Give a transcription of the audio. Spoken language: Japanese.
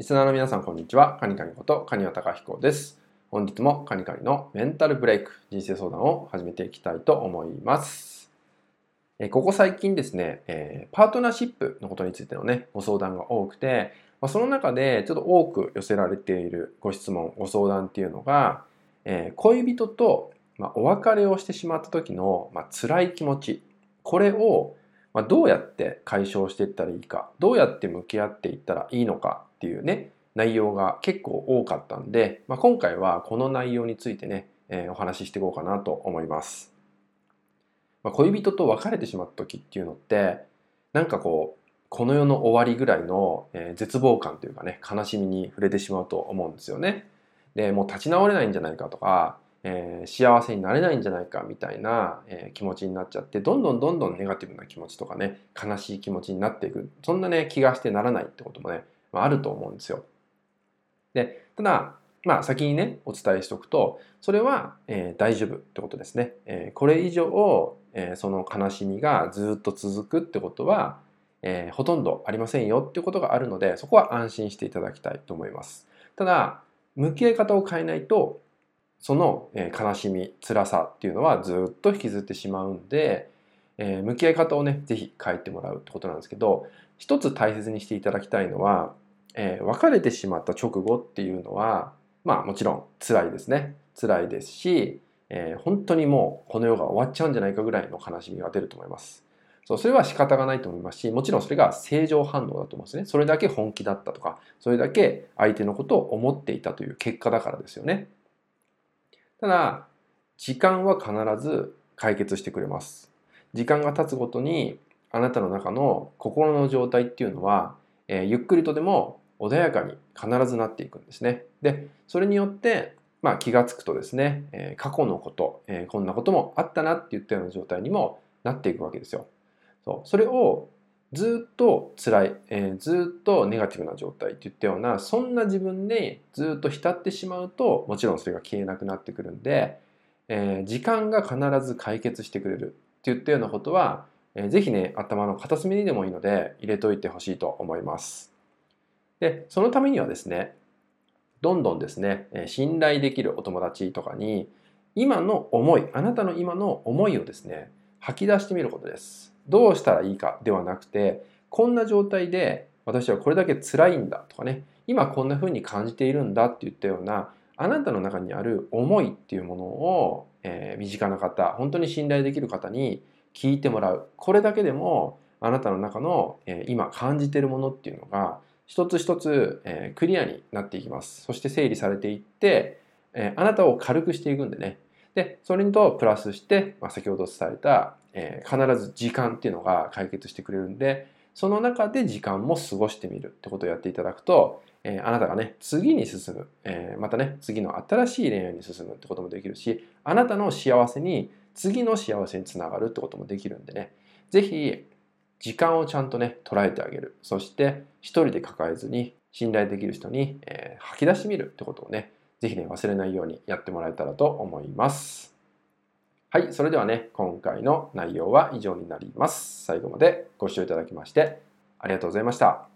リスナーの皆さん、こんにちは。カニカニこと、カニワタカヒコです。本日もカニカニのメンタルブレイク、人生相談を始めていきたいと思います。えここ最近ですね、えパートナーシップのことについてのね、ご相談が多くて、まその中でちょっと多く寄せられているご質問、ご相談っていうのが、え恋人と、まお別れをしてしまった時の、ま辛い気持ち、これをまどうやって解消していったらいいか、どうやって向き合っていったらいいのかっていうね、内容が結構多かったんで、まあ、今回はこの内容についてね、えー、お話ししていこうかなと思います。まあ、恋人と別れてしまった時っていうのって、なんかこう、この世の終わりぐらいの、え、絶望感というかね、悲しみに触れてしまうと思うんですよね。で、もう立ち直れないんじゃないかとか、えー、幸せになれないんじゃないかみたいな、えー、気持ちになっちゃってどんどんどんどんネガティブな気持ちとかね悲しい気持ちになっていくそんなね気がしてならないってこともねまあ、あると思うんですよ。で、ただ、まあ先にね、お伝えしておくと、それは、えー、大丈夫ってことですね。えー、これ以上、えー、その悲しみがずっと続くってことは、えー、ほとんどありませんよってことがあるので、そこは安心していただきたいと思います。ただ、向き合い方を変えないと、その、悲しみ、辛さっていうのはずっと引きずってしまうんで、えー、向き合い方をね、ぜひ変えてもらうってことなんですけど、一つ大切にしていただきたいのは、えー、別れてしまった直後っていうのは、まあもちろん辛いですね。辛いですし、えー、本当にもうこの世が終わっちゃうんじゃないかぐらいの悲しみが出ると思います。そう、それは仕方がないと思いますし、もちろんそれが正常反応だと思うんですね。それだけ本気だったとか、それだけ相手のことを思っていたという結果だからですよね。ただ、時間は必ず解決してくれます。時間が経つごとに、あなたの中の心の状態っていうのは、えー、ゆっくりとでも穏やかに必ずなっていくんですね。で、それによって、まあ、気がつくとですね、えー、過去のこと、えー、こんなこともあったなって言ったような状態にもなっていくわけですよ。そうそれをずっと辛い、えー、ずっとネガティブな状態って言ったようなそんな自分でずっと浸ってしまうともちろんそれが消えなくなってくるんで、えー、時間が必ず解決してくれるって言ったようなことは、えー、ぜひね頭の片隅にでもいいので入れといてほしいと思います。で、そのためにはですね、どんどんですね、信頼できるお友達とかに、今の思い、あなたの今の思いをですね、吐き出してみることです。どうしたらいいかではなくて、こんな状態で私はこれだけ辛いんだとかね、今こんな風に感じているんだって言ったような、あなたの中にある思いっていうものを、えー、身近な方、本当に信頼できる方に聞いてもらう。これだけでも、あなたの中の、えー、今感じているものっていうのが一つ一つ、えー、クリアになっていきます。そして整理されていって、え、あなたを軽くしていくんでね。で、それにとプラスして、まあ、先ほど伝えた、えー、必ず時間っていうのが解決してくれるんで、その中で時間も過ごしてみるってことをやっていただくと、えー、あなたがね、次に進む、えー、またね、次の新しい恋愛に進むってこともできるし、あなたの幸せに、次の幸せにつながるってこともできるんでね、ぜひ、時間をちゃんとね、捉えてあげる。そして、一人で抱えずに、信頼できる人に、えー、吐き出してみるってことをね、ぜひね、忘れないようにやってもらえたらと思います。はい、それではね、今回の内容は以上になります。最後までご視聴いただきまして、ありがとうございました。